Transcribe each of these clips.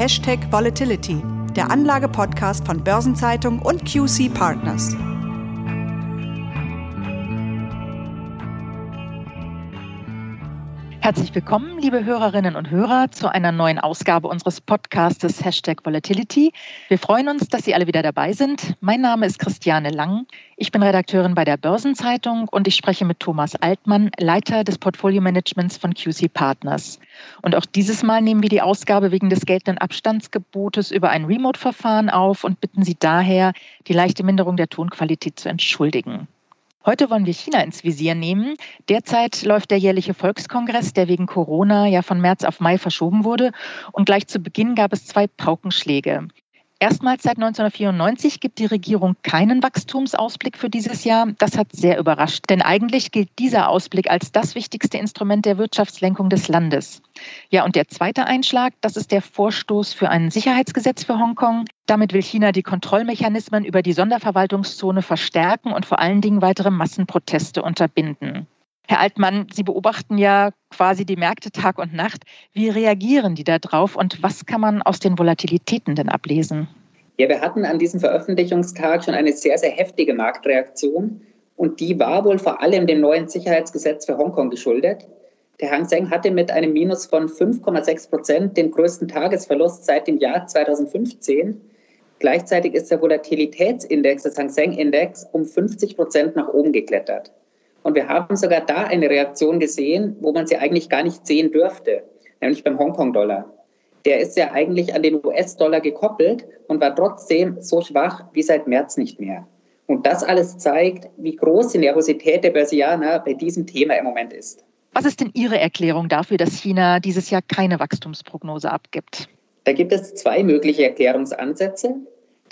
Hashtag Volatility, der Anlage-Podcast von Börsenzeitung und QC Partners. Herzlich willkommen, liebe Hörerinnen und Hörer, zu einer neuen Ausgabe unseres Podcastes Hashtag Volatility. Wir freuen uns, dass Sie alle wieder dabei sind. Mein Name ist Christiane Lang. Ich bin Redakteurin bei der Börsenzeitung und ich spreche mit Thomas Altmann, Leiter des Portfolio-Managements von QC Partners. Und auch dieses Mal nehmen wir die Ausgabe wegen des geltenden Abstandsgebotes über ein Remote-Verfahren auf und bitten Sie daher, die leichte Minderung der Tonqualität zu entschuldigen. Heute wollen wir China ins Visier nehmen. Derzeit läuft der jährliche Volkskongress, der wegen Corona ja von März auf Mai verschoben wurde. Und gleich zu Beginn gab es zwei Paukenschläge. Erstmals seit 1994 gibt die Regierung keinen Wachstumsausblick für dieses Jahr. Das hat sehr überrascht, denn eigentlich gilt dieser Ausblick als das wichtigste Instrument der Wirtschaftslenkung des Landes. Ja, und der zweite Einschlag, das ist der Vorstoß für ein Sicherheitsgesetz für Hongkong. Damit will China die Kontrollmechanismen über die Sonderverwaltungszone verstärken und vor allen Dingen weitere Massenproteste unterbinden. Herr Altmann, Sie beobachten ja quasi die Märkte Tag und Nacht. Wie reagieren die da drauf und was kann man aus den Volatilitäten denn ablesen? Ja, wir hatten an diesem Veröffentlichungstag schon eine sehr, sehr heftige Marktreaktion und die war wohl vor allem dem neuen Sicherheitsgesetz für Hongkong geschuldet. Der Hang Seng hatte mit einem Minus von 5,6 Prozent den größten Tagesverlust seit dem Jahr 2015. Gleichzeitig ist der Volatilitätsindex des Hang Seng Index um 50 Prozent nach oben geklettert. Und wir haben sogar da eine Reaktion gesehen, wo man sie eigentlich gar nicht sehen dürfte, nämlich beim Hongkong-Dollar. Der ist ja eigentlich an den US-Dollar gekoppelt und war trotzdem so schwach wie seit März nicht mehr. Und das alles zeigt, wie groß die Nervosität der Börsianer bei diesem Thema im Moment ist. Was ist denn Ihre Erklärung dafür, dass China dieses Jahr keine Wachstumsprognose abgibt? Da gibt es zwei mögliche Erklärungsansätze.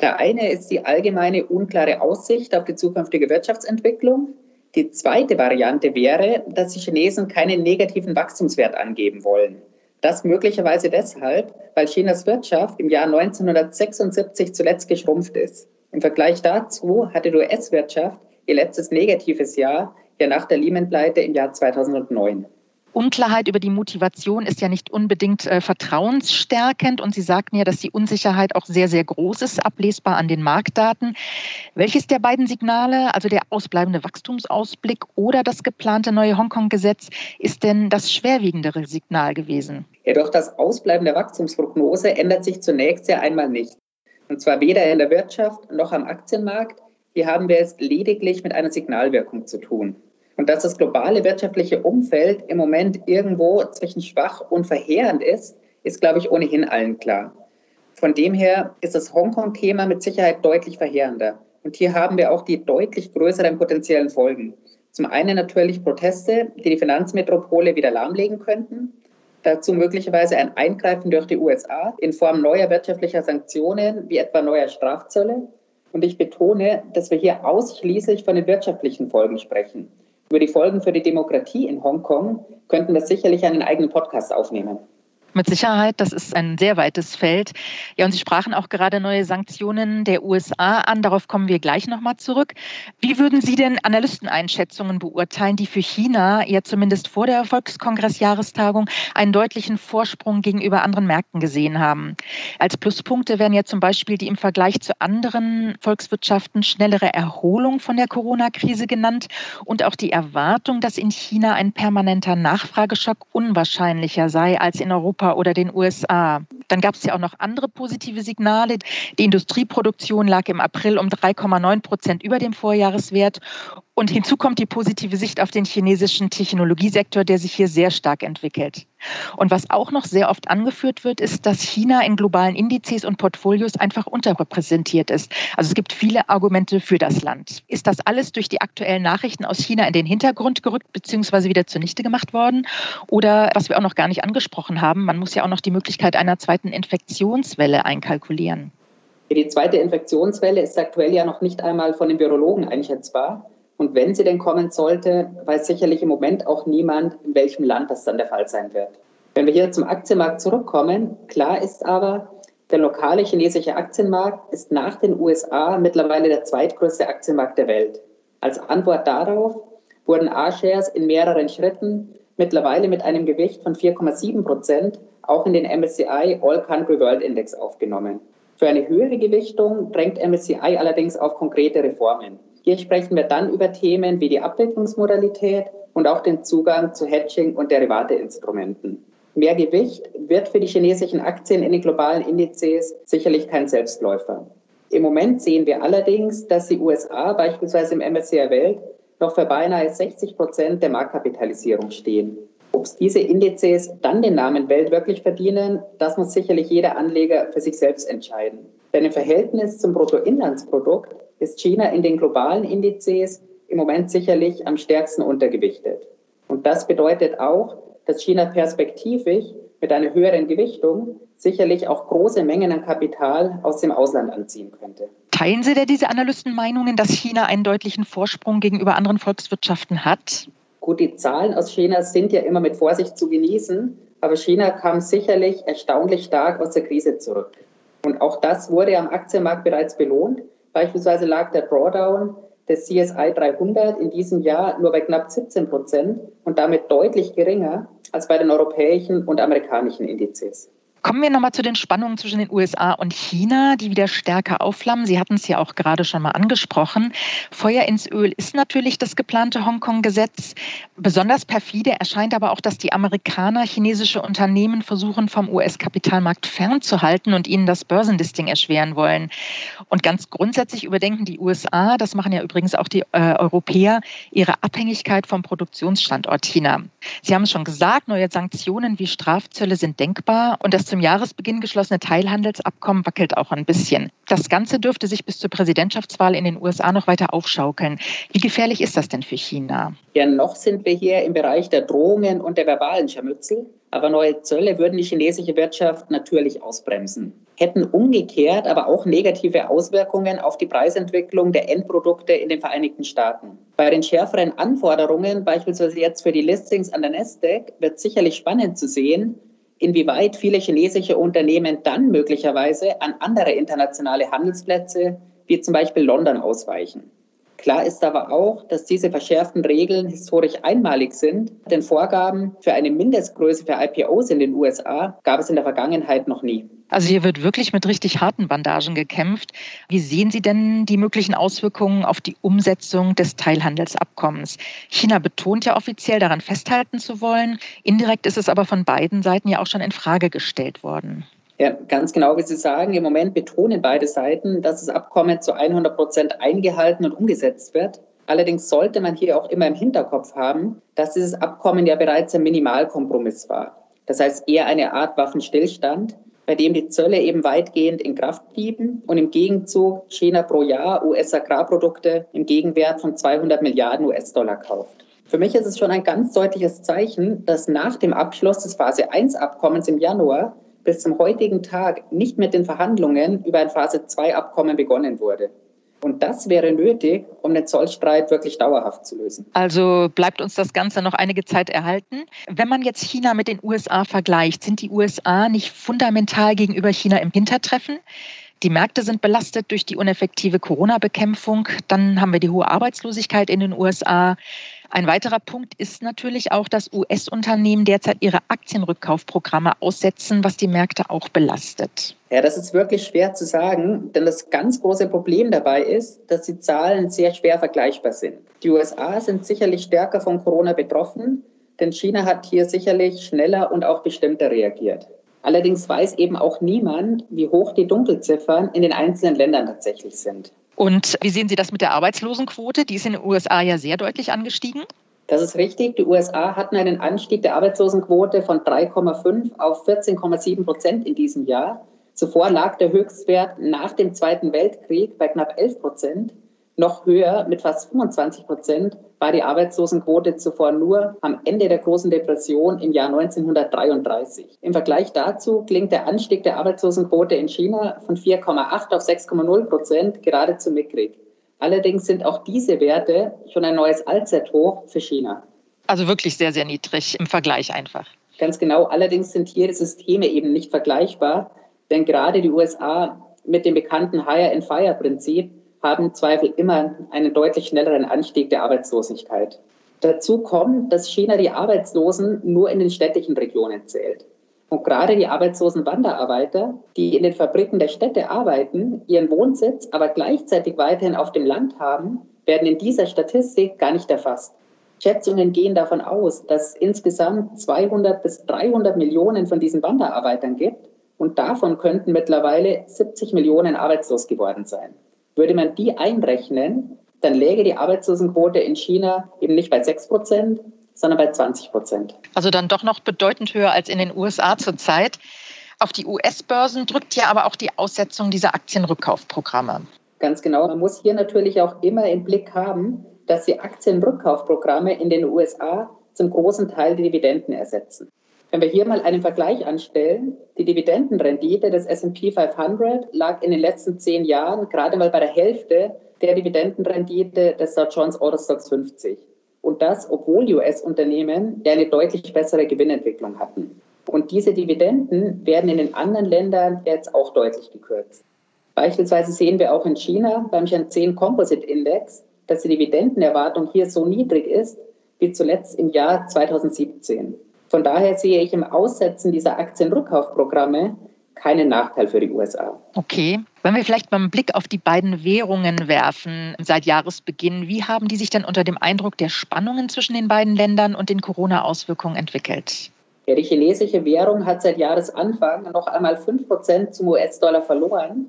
Der eine ist die allgemeine unklare Aussicht auf die zukünftige Wirtschaftsentwicklung. Die zweite Variante wäre, dass die Chinesen keinen negativen Wachstumswert angeben wollen. Das möglicherweise deshalb, weil Chinas Wirtschaft im Jahr 1976 zuletzt geschrumpft ist. Im Vergleich dazu hatte die US-Wirtschaft ihr letztes negatives Jahr ja nach der Lehman-Pleite im Jahr 2009. Unklarheit über die Motivation ist ja nicht unbedingt äh, vertrauensstärkend. Und Sie sagten ja, dass die Unsicherheit auch sehr, sehr groß ist, ablesbar an den Marktdaten. Welches der beiden Signale, also der ausbleibende Wachstumsausblick oder das geplante neue Hongkong-Gesetz, ist denn das schwerwiegendere Signal gewesen? Ja, doch das Ausbleiben der Wachstumsprognose ändert sich zunächst ja einmal nicht. Und zwar weder in der Wirtschaft noch am Aktienmarkt. Hier haben wir es lediglich mit einer Signalwirkung zu tun. Und dass das globale wirtschaftliche Umfeld im Moment irgendwo zwischen schwach und verheerend ist, ist, glaube ich, ohnehin allen klar. Von dem her ist das Hongkong-Thema mit Sicherheit deutlich verheerender. Und hier haben wir auch die deutlich größeren potenziellen Folgen. Zum einen natürlich Proteste, die die Finanzmetropole wieder lahmlegen könnten. Dazu möglicherweise ein Eingreifen durch die USA in Form neuer wirtschaftlicher Sanktionen, wie etwa neuer Strafzölle. Und ich betone, dass wir hier ausschließlich von den wirtschaftlichen Folgen sprechen. Über die Folgen für die Demokratie in Hongkong könnten wir sicherlich einen eigenen Podcast aufnehmen. Mit Sicherheit, das ist ein sehr weites Feld. Ja, und Sie sprachen auch gerade neue Sanktionen der USA an. Darauf kommen wir gleich nochmal zurück. Wie würden Sie denn Analysteneinschätzungen beurteilen, die für China ja zumindest vor der Volkskongressjahrestagung einen deutlichen Vorsprung gegenüber anderen Märkten gesehen haben? Als Pluspunkte werden ja zum Beispiel die im Vergleich zu anderen Volkswirtschaften schnellere Erholung von der Corona-Krise genannt und auch die Erwartung, dass in China ein permanenter Nachfrageschock unwahrscheinlicher sei als in Europa Europa oder den USA. Dann gab es ja auch noch andere positive Signale. Die Industrieproduktion lag im April um 3,9 Prozent über dem Vorjahreswert. Und hinzu kommt die positive Sicht auf den chinesischen Technologiesektor, der sich hier sehr stark entwickelt. Und was auch noch sehr oft angeführt wird, ist, dass China in globalen Indizes und Portfolios einfach unterrepräsentiert ist. Also es gibt viele Argumente für das Land. Ist das alles durch die aktuellen Nachrichten aus China in den Hintergrund gerückt bzw. wieder zunichte gemacht worden? Oder was wir auch noch gar nicht angesprochen haben, man muss ja auch noch die Möglichkeit einer zweiten Infektionswelle einkalkulieren. Die zweite Infektionswelle ist aktuell ja noch nicht einmal von den Virologen einschätzbar. Und wenn sie denn kommen sollte, weiß sicherlich im Moment auch niemand, in welchem Land das dann der Fall sein wird. Wenn wir hier zum Aktienmarkt zurückkommen, klar ist aber, der lokale chinesische Aktienmarkt ist nach den USA mittlerweile der zweitgrößte Aktienmarkt der Welt. Als Antwort darauf wurden A-Shares in mehreren Schritten mittlerweile mit einem Gewicht von 4,7 Prozent auch in den MSCI All Country World Index aufgenommen. Für eine höhere Gewichtung drängt MSCI allerdings auf konkrete Reformen. Hier sprechen wir dann über Themen wie die Abwicklungsmodalität und auch den Zugang zu Hedging- und Derivateinstrumenten. Mehr Gewicht wird für die chinesischen Aktien in den globalen Indizes sicherlich kein Selbstläufer. Im Moment sehen wir allerdings, dass die USA beispielsweise im MSCI Welt noch für beinahe 60 Prozent der Marktkapitalisierung stehen. Ob diese Indizes dann den Namen Welt wirklich verdienen, das muss sicherlich jeder Anleger für sich selbst entscheiden. Denn im Verhältnis zum Bruttoinlandsprodukt ist China in den globalen Indizes im Moment sicherlich am stärksten untergewichtet. Und das bedeutet auch, dass China perspektivisch mit einer höheren Gewichtung sicherlich auch große Mengen an Kapital aus dem Ausland anziehen könnte. Teilen Sie denn diese Analystenmeinungen, dass China einen deutlichen Vorsprung gegenüber anderen Volkswirtschaften hat? Gut, die Zahlen aus China sind ja immer mit Vorsicht zu genießen, aber China kam sicherlich erstaunlich stark aus der Krise zurück. Und auch das wurde am Aktienmarkt bereits belohnt. Beispielsweise lag der Drawdown des CSI 300 in diesem Jahr nur bei knapp 17 Prozent und damit deutlich geringer als bei den europäischen und amerikanischen Indizes. Kommen wir nochmal zu den Spannungen zwischen den USA und China, die wieder stärker aufflammen. Sie hatten es ja auch gerade schon mal angesprochen. Feuer ins Öl ist natürlich das geplante Hongkong-Gesetz. Besonders perfide erscheint aber auch, dass die Amerikaner chinesische Unternehmen versuchen, vom US-Kapitalmarkt fernzuhalten und ihnen das Börsenlisting erschweren wollen. Und ganz grundsätzlich überdenken die USA, das machen ja übrigens auch die äh, Europäer, ihre Abhängigkeit vom Produktionsstandort China. Sie haben es schon gesagt, neue Sanktionen wie Strafzölle sind denkbar und das zum Jahresbeginn geschlossene Teilhandelsabkommen wackelt auch ein bisschen. Das Ganze dürfte sich bis zur Präsidentschaftswahl in den USA noch weiter aufschaukeln. Wie gefährlich ist das denn für China? Ja, noch sind wir hier im Bereich der Drohungen und der verbalen Scharmützel. Aber neue Zölle würden die chinesische Wirtschaft natürlich ausbremsen, hätten umgekehrt aber auch negative Auswirkungen auf die Preisentwicklung der Endprodukte in den Vereinigten Staaten. Bei den schärferen Anforderungen, beispielsweise jetzt für die Listings an der Nasdaq, wird sicherlich spannend zu sehen, inwieweit viele chinesische Unternehmen dann möglicherweise an andere internationale Handelsplätze wie zum Beispiel London ausweichen. Klar ist aber auch, dass diese verschärften Regeln historisch einmalig sind, denn Vorgaben für eine Mindestgröße für IPOs in den USA gab es in der Vergangenheit noch nie. Also hier wird wirklich mit richtig harten Bandagen gekämpft. Wie sehen Sie denn die möglichen Auswirkungen auf die Umsetzung des Teilhandelsabkommens? China betont ja offiziell daran festhalten zu wollen. Indirekt ist es aber von beiden Seiten ja auch schon in Frage gestellt worden. Ja, ganz genau, wie Sie sagen, im Moment betonen beide Seiten, dass das Abkommen zu 100 Prozent eingehalten und umgesetzt wird. Allerdings sollte man hier auch immer im Hinterkopf haben, dass dieses Abkommen ja bereits ein Minimalkompromiss war. Das heißt eher eine Art Waffenstillstand, bei dem die Zölle eben weitgehend in Kraft blieben und im Gegenzug China pro Jahr US-Agrarprodukte im Gegenwert von 200 Milliarden US-Dollar kauft. Für mich ist es schon ein ganz deutliches Zeichen, dass nach dem Abschluss des Phase 1-Abkommens im Januar bis zum heutigen Tag nicht mit den Verhandlungen über ein Phase-2-Abkommen begonnen wurde. Und das wäre nötig, um den Zollstreit wirklich dauerhaft zu lösen. Also bleibt uns das Ganze noch einige Zeit erhalten. Wenn man jetzt China mit den USA vergleicht, sind die USA nicht fundamental gegenüber China im Hintertreffen? Die Märkte sind belastet durch die uneffektive Corona-Bekämpfung. Dann haben wir die hohe Arbeitslosigkeit in den USA. Ein weiterer Punkt ist natürlich auch, dass US-Unternehmen derzeit ihre Aktienrückkaufprogramme aussetzen, was die Märkte auch belastet. Ja, das ist wirklich schwer zu sagen, denn das ganz große Problem dabei ist, dass die Zahlen sehr schwer vergleichbar sind. Die USA sind sicherlich stärker von Corona betroffen, denn China hat hier sicherlich schneller und auch bestimmter reagiert. Allerdings weiß eben auch niemand, wie hoch die Dunkelziffern in den einzelnen Ländern tatsächlich sind. Und wie sehen Sie das mit der Arbeitslosenquote? Die ist in den USA ja sehr deutlich angestiegen. Das ist richtig. Die USA hatten einen Anstieg der Arbeitslosenquote von 3,5 auf 14,7 Prozent in diesem Jahr. Zuvor lag der Höchstwert nach dem Zweiten Weltkrieg bei knapp 11 Prozent. Noch höher, mit fast 25 Prozent, war die Arbeitslosenquote zuvor nur am Ende der großen Depression im Jahr 1933. Im Vergleich dazu klingt der Anstieg der Arbeitslosenquote in China von 4,8 auf 6,0 Prozent geradezu mickrig. Allerdings sind auch diese Werte schon ein neues Allzeithoch für China. Also wirklich sehr, sehr niedrig im Vergleich einfach. Ganz genau. Allerdings sind hier die Systeme eben nicht vergleichbar, denn gerade die USA mit dem bekannten Hire-and-Fire-Prinzip haben im Zweifel immer einen deutlich schnelleren Anstieg der Arbeitslosigkeit. Dazu kommt, dass China die Arbeitslosen nur in den städtischen Regionen zählt. Und gerade die arbeitslosen Wanderarbeiter, die in den Fabriken der Städte arbeiten, ihren Wohnsitz aber gleichzeitig weiterhin auf dem Land haben, werden in dieser Statistik gar nicht erfasst. Schätzungen gehen davon aus, dass es insgesamt 200 bis 300 Millionen von diesen Wanderarbeitern gibt und davon könnten mittlerweile 70 Millionen arbeitslos geworden sein. Würde man die einrechnen, dann läge die Arbeitslosenquote in China eben nicht bei 6 Prozent, sondern bei 20 Prozent. Also dann doch noch bedeutend höher als in den USA zurzeit. Auf die US-Börsen drückt ja aber auch die Aussetzung dieser Aktienrückkaufprogramme. Ganz genau. Man muss hier natürlich auch immer im Blick haben, dass die Aktienrückkaufprogramme in den USA zum großen Teil die Dividenden ersetzen. Wenn wir hier mal einen Vergleich anstellen, die Dividendenrendite des S&P 500 lag in den letzten zehn Jahren gerade mal bei der Hälfte der Dividendenrendite des Dow Jones Autostocks 50. Und das, obwohl US-Unternehmen ja eine deutlich bessere Gewinnentwicklung hatten. Und diese Dividenden werden in den anderen Ländern jetzt auch deutlich gekürzt. Beispielsweise sehen wir auch in China beim Shenzhen Composite Index, dass die Dividendenerwartung hier so niedrig ist wie zuletzt im Jahr 2017. Von daher sehe ich im Aussetzen dieser Aktienrückkaufprogramme keinen Nachteil für die USA. Okay. Wenn wir vielleicht mal einen Blick auf die beiden Währungen werfen seit Jahresbeginn, wie haben die sich denn unter dem Eindruck der Spannungen zwischen den beiden Ländern und den Corona-Auswirkungen entwickelt? Ja, die chinesische Währung hat seit Jahresanfang noch einmal 5% zum US-Dollar verloren.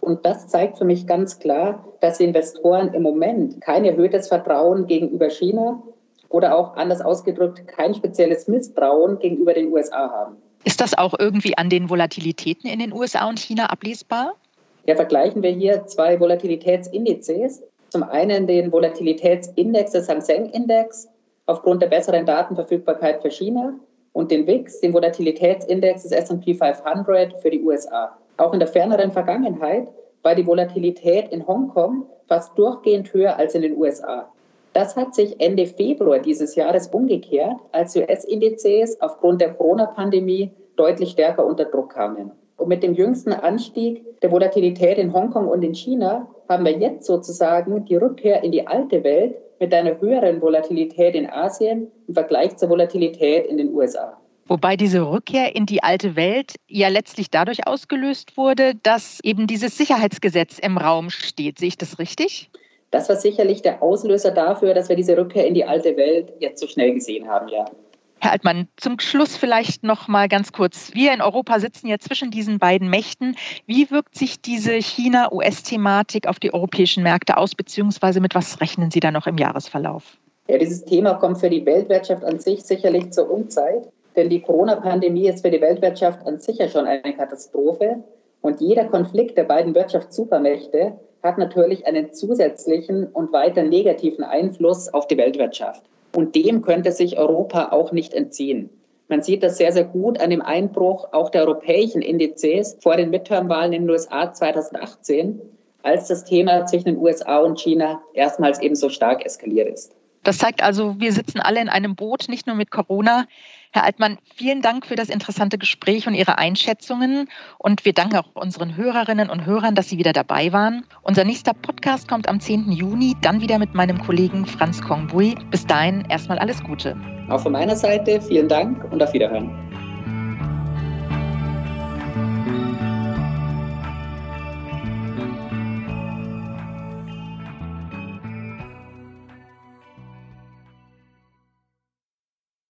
Und das zeigt für mich ganz klar, dass Investoren im Moment kein erhöhtes Vertrauen gegenüber China oder auch anders ausgedrückt kein spezielles Misstrauen gegenüber den USA haben. Ist das auch irgendwie an den Volatilitäten in den USA und China ablesbar? Ja, vergleichen wir hier zwei Volatilitätsindizes. Zum einen den Volatilitätsindex des Hang Seng Index aufgrund der besseren Datenverfügbarkeit für China und den WIX, den Volatilitätsindex des S&P 500 für die USA. Auch in der ferneren Vergangenheit war die Volatilität in Hongkong fast durchgehend höher als in den USA. Das hat sich Ende Februar dieses Jahres umgekehrt, als US-Indizes aufgrund der Corona-Pandemie deutlich stärker unter Druck kamen. Und mit dem jüngsten Anstieg der Volatilität in Hongkong und in China haben wir jetzt sozusagen die Rückkehr in die alte Welt mit einer höheren Volatilität in Asien im Vergleich zur Volatilität in den USA. Wobei diese Rückkehr in die alte Welt ja letztlich dadurch ausgelöst wurde, dass eben dieses Sicherheitsgesetz im Raum steht. Sehe ich das richtig? Das war sicherlich der Auslöser dafür, dass wir diese Rückkehr in die alte Welt jetzt so schnell gesehen haben, ja. Herr Altmann, zum Schluss vielleicht noch mal ganz kurz. Wir in Europa sitzen ja zwischen diesen beiden Mächten. Wie wirkt sich diese China-US-Thematik auf die europäischen Märkte aus, beziehungsweise mit was rechnen Sie da noch im Jahresverlauf? Ja, dieses Thema kommt für die Weltwirtschaft an sich sicherlich zur Unzeit. Denn die Corona-Pandemie ist für die Weltwirtschaft an sich ja schon eine Katastrophe. Und jeder Konflikt der beiden Wirtschaftssupermächte hat natürlich einen zusätzlichen und weiter negativen Einfluss auf die Weltwirtschaft. Und dem könnte sich Europa auch nicht entziehen. Man sieht das sehr, sehr gut an dem Einbruch auch der europäischen Indizes vor den Midterm-Wahlen in den USA 2018, als das Thema zwischen den USA und China erstmals ebenso stark eskaliert ist. Das zeigt also, wir sitzen alle in einem Boot, nicht nur mit Corona. Herr Altmann, vielen Dank für das interessante Gespräch und Ihre Einschätzungen. Und wir danken auch unseren Hörerinnen und Hörern, dass Sie wieder dabei waren. Unser nächster Podcast kommt am 10. Juni, dann wieder mit meinem Kollegen Franz Kongbui. Bis dahin erstmal alles Gute. Auch von meiner Seite vielen Dank und auf Wiederhören.